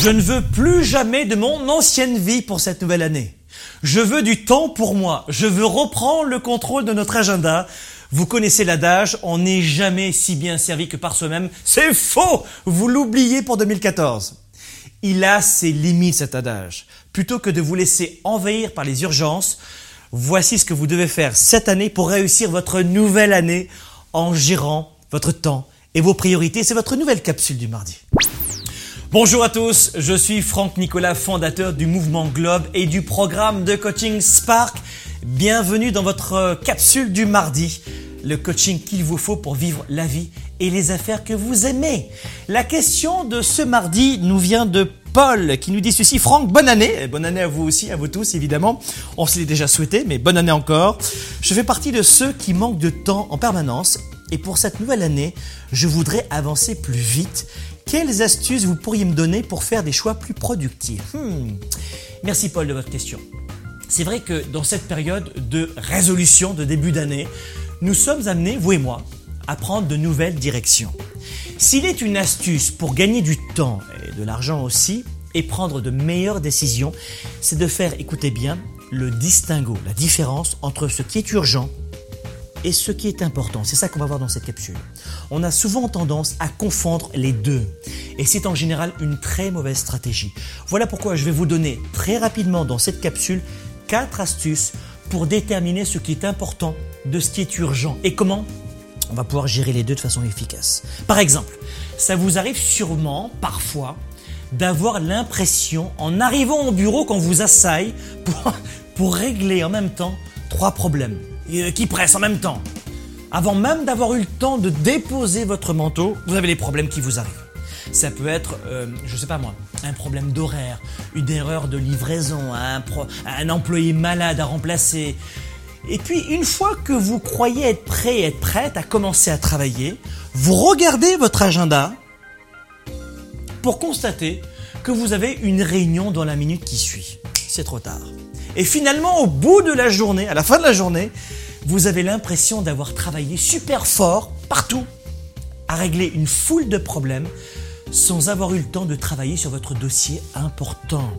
Je ne veux plus jamais de mon ancienne vie pour cette nouvelle année. Je veux du temps pour moi. Je veux reprendre le contrôle de notre agenda. Vous connaissez l'adage, on n'est jamais si bien servi que par soi-même. C'est faux Vous l'oubliez pour 2014. Il a ses limites cet adage. Plutôt que de vous laisser envahir par les urgences, voici ce que vous devez faire cette année pour réussir votre nouvelle année en gérant votre temps et vos priorités. C'est votre nouvelle capsule du mardi. Bonjour à tous, je suis Franck Nicolas, fondateur du mouvement Globe et du programme de coaching Spark. Bienvenue dans votre capsule du mardi, le coaching qu'il vous faut pour vivre la vie et les affaires que vous aimez. La question de ce mardi nous vient de Paul qui nous dit ceci. Franck, bonne année. bonne année à vous aussi, à vous tous évidemment. On se l'est déjà souhaité, mais bonne année encore. Je fais partie de ceux qui manquent de temps en permanence et pour cette nouvelle année, je voudrais avancer plus vite quelles astuces vous pourriez me donner pour faire des choix plus productifs? Hmm. Merci Paul de votre question. C'est vrai que dans cette période de résolution de début d'année, nous sommes amenés, vous et moi, à prendre de nouvelles directions. S'il est une astuce pour gagner du temps et de l'argent aussi, et prendre de meilleures décisions, c'est de faire, écoutez bien, le distinguo, la différence entre ce qui est urgent et ce qui est important. C'est ça qu'on va voir dans cette capsule. On a souvent tendance à confondre les deux. Et c'est en général une très mauvaise stratégie. Voilà pourquoi je vais vous donner très rapidement dans cette capsule quatre astuces pour déterminer ce qui est important de ce qui est urgent. Et comment on va pouvoir gérer les deux de façon efficace. Par exemple, ça vous arrive sûrement parfois d'avoir l'impression, en arrivant au bureau, qu'on vous assaille pour, pour régler en même temps trois problèmes. Euh, qui presse en même temps. Avant même d'avoir eu le temps de déposer votre manteau, vous avez les problèmes qui vous arrivent. Ça peut être, euh, je sais pas moi, un problème d'horaire, une erreur de livraison, un, un employé malade à remplacer. Et puis, une fois que vous croyez être prêt et être prête à commencer à travailler, vous regardez votre agenda pour constater que vous avez une réunion dans la minute qui suit. C'est trop tard. Et finalement, au bout de la journée, à la fin de la journée, vous avez l'impression d'avoir travaillé super fort partout à régler une foule de problèmes sans avoir eu le temps de travailler sur votre dossier important.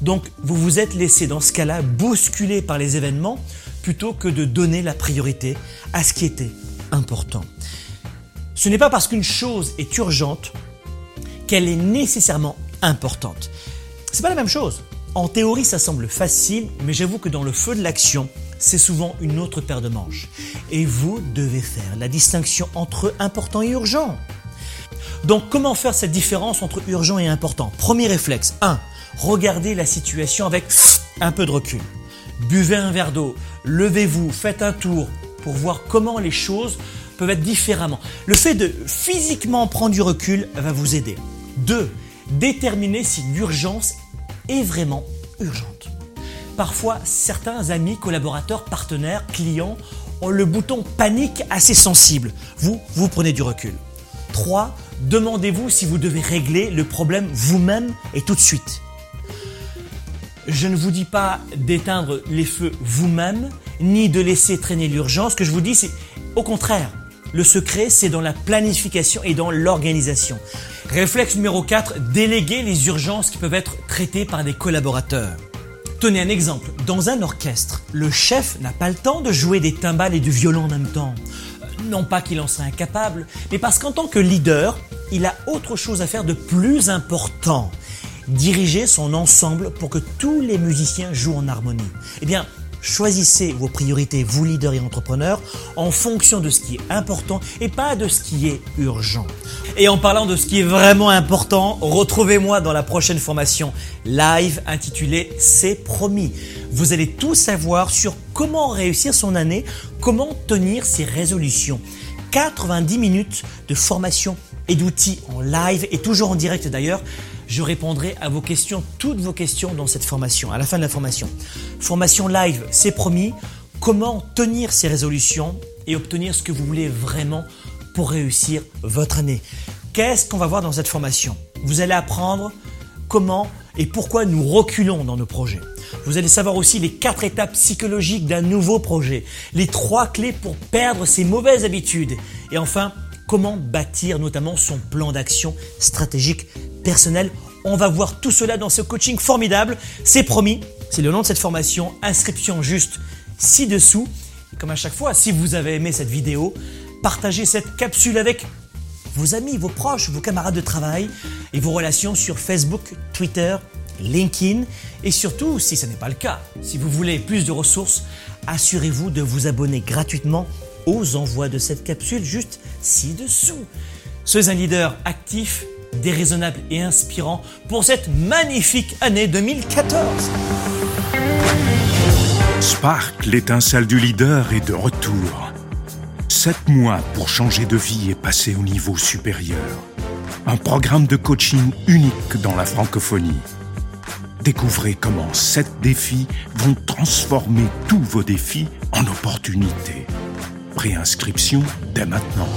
Donc vous vous êtes laissé dans ce cas-là bousculer par les événements plutôt que de donner la priorité à ce qui était important. Ce n'est pas parce qu'une chose est urgente qu'elle est nécessairement importante. C'est pas la même chose. En théorie, ça semble facile, mais j'avoue que dans le feu de l'action, c'est souvent une autre paire de manches. Et vous devez faire la distinction entre important et urgent. Donc comment faire cette différence entre urgent et important? Premier réflexe 1. Regardez la situation avec un peu de recul. Buvez un verre d'eau, levez-vous, faites un tour pour voir comment les choses peuvent être différemment. Le fait de physiquement prendre du recul va vous aider. 2. Déterminer si l'urgence est vraiment urgente. Parfois, certains amis, collaborateurs, partenaires, clients ont le bouton panique assez sensible. Vous, vous prenez du recul. 3. Demandez-vous si vous devez régler le problème vous-même et tout de suite. Je ne vous dis pas d'éteindre les feux vous-même, ni de laisser traîner l'urgence. Ce que je vous dis, c'est au contraire, le secret, c'est dans la planification et dans l'organisation. Réflexe numéro 4, déléguer les urgences qui peuvent être traitées par des collaborateurs. Tenez un exemple. Dans un orchestre, le chef n'a pas le temps de jouer des timbales et du violon en même temps. Euh, non pas qu'il en serait incapable, mais parce qu'en tant que leader, il a autre chose à faire de plus important. Diriger son ensemble pour que tous les musiciens jouent en harmonie. Eh bien, Choisissez vos priorités, vous leaders et entrepreneurs, en fonction de ce qui est important et pas de ce qui est urgent. Et en parlant de ce qui est vraiment important, retrouvez-moi dans la prochaine formation live intitulée C'est promis. Vous allez tout savoir sur comment réussir son année, comment tenir ses résolutions. 90 minutes de formation et d'outils en live et toujours en direct d'ailleurs je répondrai à vos questions, toutes vos questions dans cette formation, à la fin de la formation. Formation live, c'est promis. Comment tenir ces résolutions et obtenir ce que vous voulez vraiment pour réussir votre année? Qu'est-ce qu'on va voir dans cette formation? Vous allez apprendre comment et pourquoi nous reculons dans nos projets. Vous allez savoir aussi les quatre étapes psychologiques d'un nouveau projet, les trois clés pour perdre ses mauvaises habitudes et enfin comment bâtir notamment son plan d'action stratégique personnel On va voir tout cela dans ce coaching formidable. C'est promis, c'est le nom de cette formation. Inscription juste ci-dessous. Comme à chaque fois, si vous avez aimé cette vidéo, partagez cette capsule avec vos amis, vos proches, vos camarades de travail et vos relations sur Facebook, Twitter, LinkedIn. Et surtout, si ce n'est pas le cas, si vous voulez plus de ressources, assurez-vous de vous abonner gratuitement aux envois de cette capsule juste ci-dessous. Soyez un leader actif, déraisonnable et inspirant pour cette magnifique année 2014. Spark, l'étincelle du leader, est de retour. Sept mois pour changer de vie et passer au niveau supérieur. Un programme de coaching unique dans la francophonie. Découvrez comment sept défis vont transformer tous vos défis en opportunités. Préinscription dès maintenant.